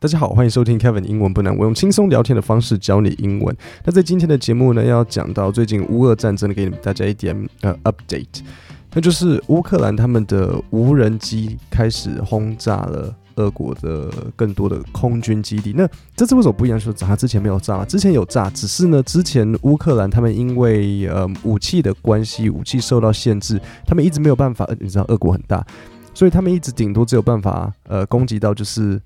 大家好，欢迎收听 Kevin 英文不难。我用轻松聊天的方式教你英文。那在今天的节目呢，要讲到最近乌俄战争的，给你们大家一点呃 update。那就是乌克兰他们的无人机开始轰炸了俄国的更多的空军基地。那这次为什么不一样？说他之前没有炸，之前有炸，只是呢，之前乌克兰他们因为呃武器的关系，武器受到限制，他们一直没有办法。你知道俄国很大，所以他们一直顶多只有办法呃攻击到就是。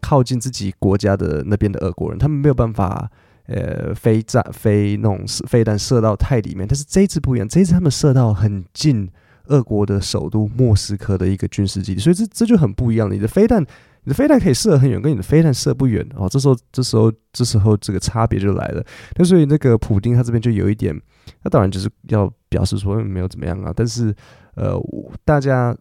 靠近自己国家的那边的俄国人，他们没有办法，呃，飞炸、飞那种飞弹射到太里面。但是这一次不一样，这一次他们射到很近俄国的首都莫斯科的一个军事基地，所以这这就很不一样。你的飞弹，你的飞弹可以射很远，跟你的飞弹射不远哦。这时候，这时候，这时候这个差别就来了。那所以那个普丁他这边就有一点，那当然就是要表示说没有怎么样啊。但是呃，大家。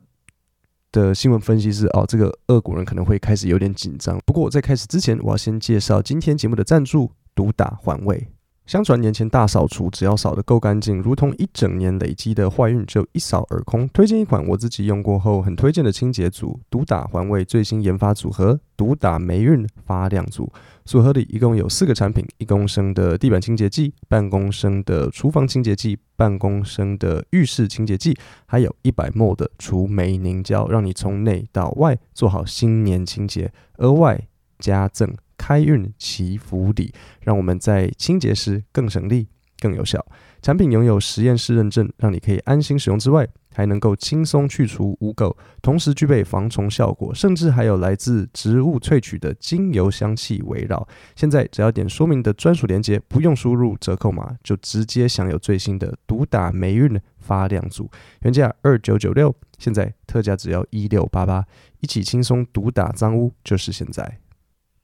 的新闻分析是哦，这个俄国人可能会开始有点紧张。不过在开始之前，我要先介绍今天节目的赞助——独打环卫。相传年前大扫除，只要扫得够干净，如同一整年累积的坏运就一扫而空。推荐一款我自己用过后很推荐的清洁组——独打环卫最新研发组合——独打霉运发亮组。组合里一共有四个产品：一公升的地板清洁剂、半公升的厨房清洁剂、半公升的浴室清洁剂，还有一百 ml 的除霉凝胶，让你从内到外做好新年清洁。额外加赠。开运祈福礼，让我们在清洁时更省力、更有效。产品拥有实验室认证，让你可以安心使用之外，还能够轻松去除污垢，同时具备防虫效果，甚至还有来自植物萃取的精油香气围绕。现在只要点说明的专属链接，不用输入折扣码，就直接享有最新的独打霉运发亮组，原价二九九六，现在特价只要一六八八，一起轻松独打脏污，就是现在。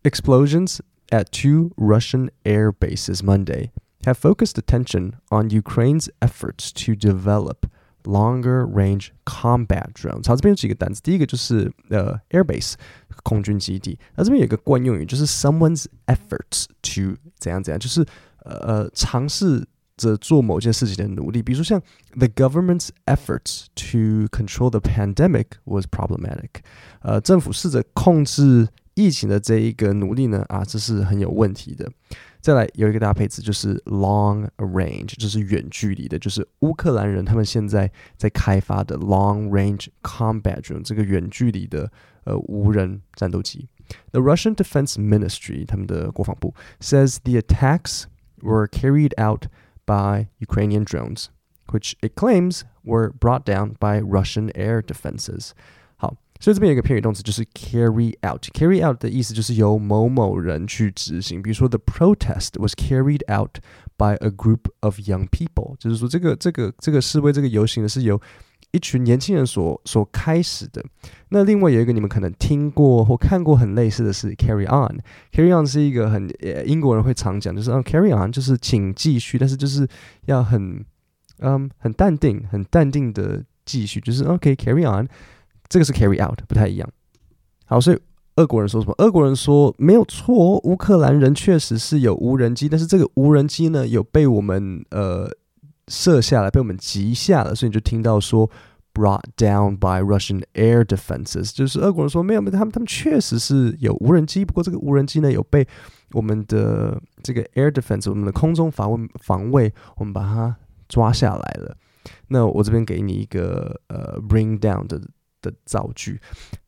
Explosions at two Russian air bases Monday have focused attention on Ukraine's efforts to develop longer-range combat drones。好，这边有几个单词，第一个就是呃 air base 空军基地，那这边有一个惯用语，就是 someone's efforts to 怎样怎样，就是呃尝试着做某件事情的努力。比如说像 the government's efforts to control the pandemic was problematic。呃，政府试着控制。 疫情的这一个努力呢，啊，这是很有问题的。再来有一个搭配词，就是 long range，就是远距离的，就是乌克兰人他们现在在开发的 long range combat drone 这个远距离的呃无人战斗机。The Russian Defense Ministry 他们的国防部 says the attacks were carried out by Ukrainian drones, which it claims were brought down by Russian air defenses. 好所以这边有一个片语动词，就是 carry out。carry out 的意思就是由某某人去执行。比如说，the protest was carried out by a group of young people，就是说这个这个这个示威这个游行呢是由一群年轻人所所开始的。那另外有一个你们可能听过或看过很类似的是 carry on。carry on 是一个很英国人会常讲，就是啊 carry on 就是请继续，但是就是要很嗯很淡定很淡定的继续，就是 OK carry on。这个是 carry out，不太一样。好，所以俄国人说什么？俄国人说没有错，乌克兰人确实是有无人机，但是这个无人机呢，有被我们呃射下来，被我们击下了，所以你就听到说 brought down by Russian air defenses，就是俄国人说没有，没有，他们他们确实是有无人机，不过这个无人机呢，有被我们的这个 air defense，我们的空中防卫防卫，我们把它抓下来了。那我这边给你一个呃 bring down 的。的造句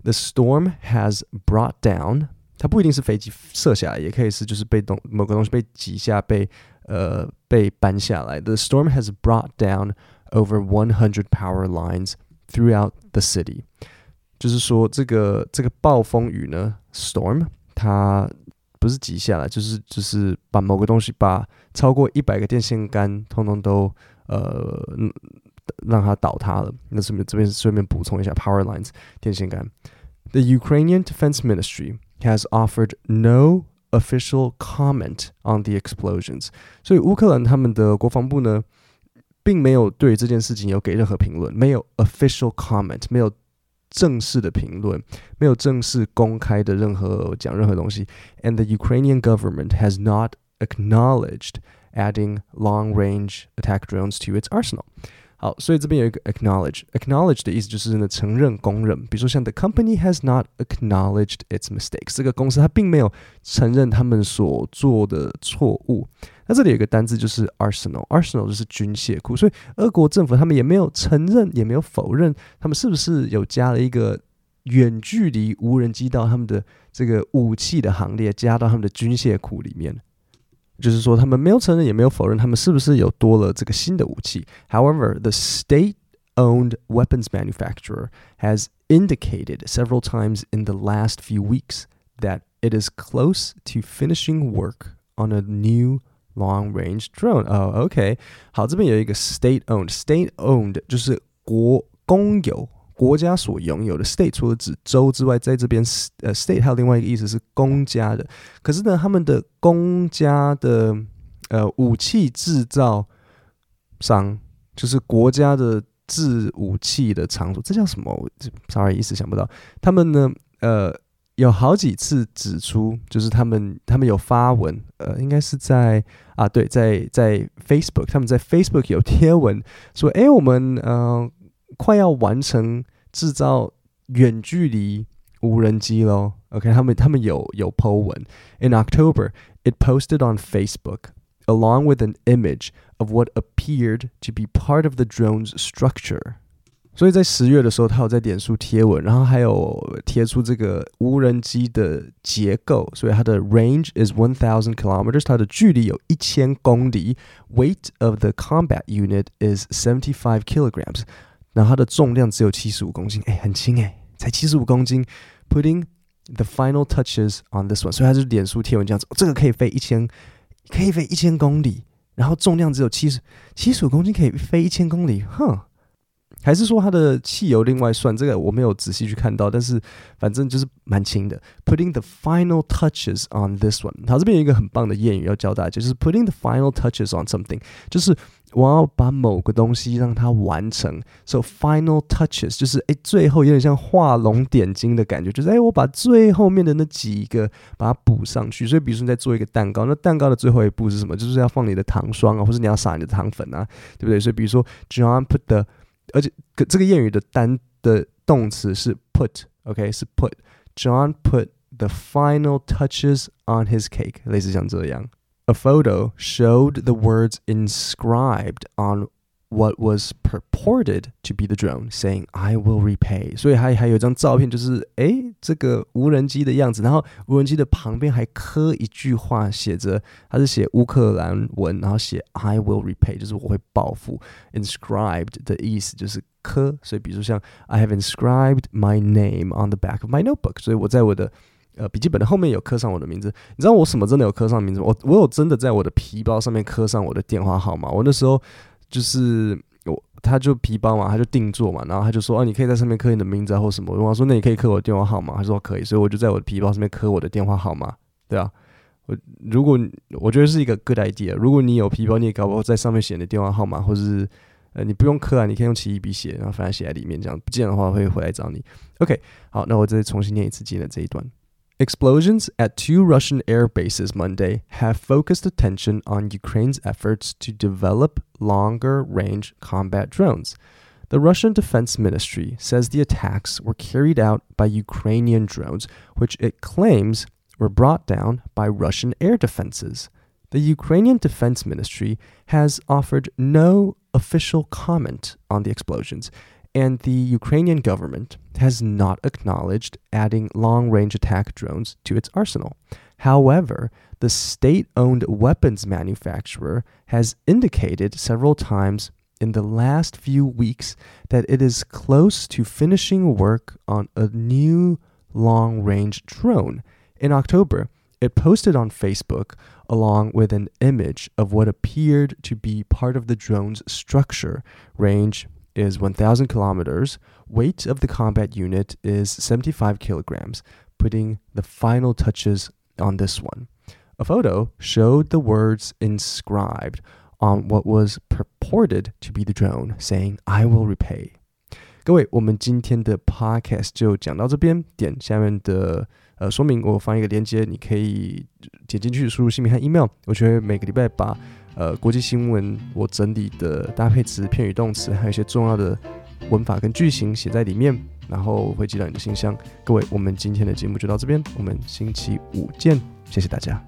，The storm has brought down，它不一定是飞机射下来，也可以是就是被动某个东西被挤下，被呃被搬下来。The storm has brought down over one hundred power lines throughout the city，就是说这个这个暴风雨呢，storm 它不是挤下来，就是就是把某个东西把超过一百个电线杆通通都呃。让它倒塌了。那顺便这边顺便补充一下，power lines 电线杆。The Ukrainian Defense Ministry has offered no official comment on the explosions。所以乌克兰他们的国防部呢，并没有对这件事情有给任何评论，没有 official comment，没有正式的评论，没有正式公开的任何讲任何东西。And the Ukrainian government has not acknowledged adding long-range attack drones to its arsenal。 好，所以这边有一个 acknowledge，acknowledge 的意思就是呢承认、公认。比如说像 the company has not acknowledged its mistakes，这个公司它并没有承认他们所做的错误。那这里有一个单字就是 arsenal，arsenal 就是军械库。所以俄国政府他们也没有承认，也没有否认，他们是不是有加了一个远距离无人机到他们的这个武器的行列，加到他们的军械库里面？就是说，他们没有承认，也没有否认，他们是不是有多了这个新的武器？However, the state-owned weapons manufacturer has indicated several times in the last few weeks that it is close to finishing work on a new long-range drone. Oh, OK，好，这边有一个 state-owned，state-owned 就是国公有。 国家所拥有的 state 除了指州之外，在这边呃 state 还有另外一个意思是公家的。可是呢，他们的公家的呃武器制造商，就是国家的制武器的场所，这叫什么？Sorry，一时想不到。他们呢，呃，有好几次指出，就是他们他们有发文，呃，应该是在啊，对，在在 Facebook，他们在 Facebook 有贴文说，哎，我们呃。快要完成制造远距离无人机喽，OK，他们他们有有 po 文。In October, it posted on Facebook along with an image of what appeared to be part of the drone's structure. 所以在十月的时候，他有在脸书贴文，然后还有贴出这个无人机的结构。所以它的 range is one thousand kilometers，它的距离有一千公里。Weight of the combat unit is seventy five kilograms。 然后它的重量只有七十五公斤，哎，很轻哎，才七十五公斤。Putting the final touches on this one，所以它是脸书贴文这样子，这个可以飞一千，可以飞一千公里，然后重量只有七十七十五公斤，可以飞一千公里，哼。还是说它的汽油另外算？这个我没有仔细去看到，但是反正就是蛮轻的。Putting the final touches on this one，它这边有一个很棒的谚语要教大家，就是 putting the final touches on something，就是我要把某个东西让它完成。So final touches 就是哎，最后有点像画龙点睛的感觉，就是哎，我把最后面的那几个把它补上去。所以比如说你在做一个蛋糕，那蛋糕的最后一步是什么？就是要放你的糖霜啊，或者你要撒你的糖粉啊，对不对？所以比如说 John put the 而且，这个谚语的单的动词是 put，OK，、okay? 是 put。John put the final touches on his cake，类似像这样。A photo showed the words inscribed on what was purported to be the drone, saying "I will repay." 所以还还有一张照片，就是诶这个无人机的样子，然后无人机的旁边还刻一句话，写着，它是写乌克兰文，然后写 "I will repay"，就是我会报复。Inscribed 的意思就是刻，所以比如说像 I have inscribed my name on the back of my notebook，所以我在我的呃笔记本的后面有刻上我的名字。你知道我什么真的有刻上名字吗？我我有真的在我的皮包上面刻上我的电话号码。我那时候。就是我，他就皮包嘛，他就定做嘛，然后他就说，哦，你可以在上面刻你的名字啊或什么。我说，那你可以刻我电话号码，他说可以，所以我就在我的皮包上面刻我的电话号码，对啊。我如果我觉得是一个 good idea，如果你有皮包，你也搞不好在上面写你的电话号码，或者是呃，你不用刻啊，你可以用奇异笔写，然后反正写在里面，这样不见的话会回来找你。OK，好，那我再重新念一次今天的这一段。Explosions at two Russian air bases Monday have focused attention on Ukraine's efforts to develop longer range combat drones. The Russian Defense Ministry says the attacks were carried out by Ukrainian drones, which it claims were brought down by Russian air defenses. The Ukrainian Defense Ministry has offered no official comment on the explosions and the Ukrainian government has not acknowledged adding long range attack drones to its arsenal. However, the state owned weapons manufacturer has indicated several times in the last few weeks that it is close to finishing work on a new long range drone. In October, it posted on Facebook along with an image of what appeared to be part of the drone's structure, range, is 1,000 kilometers. Weight of the combat unit is 75 kilograms, putting the final touches on this one. A photo showed the words inscribed on what was purported to be the drone, saying, I will repay. 各位，我们今天的 podcast 就讲到这边，点下面的呃说明，我放一个链接，你可以点。进去输入姓名和 email，我就会每个礼拜把呃国际新闻我整理的搭配词、片语、动词，还有一些重要的文法跟句型写在里面，然后会寄到你的信箱。各位，我们今天的节目就到这边，我们星期五见，谢谢大家。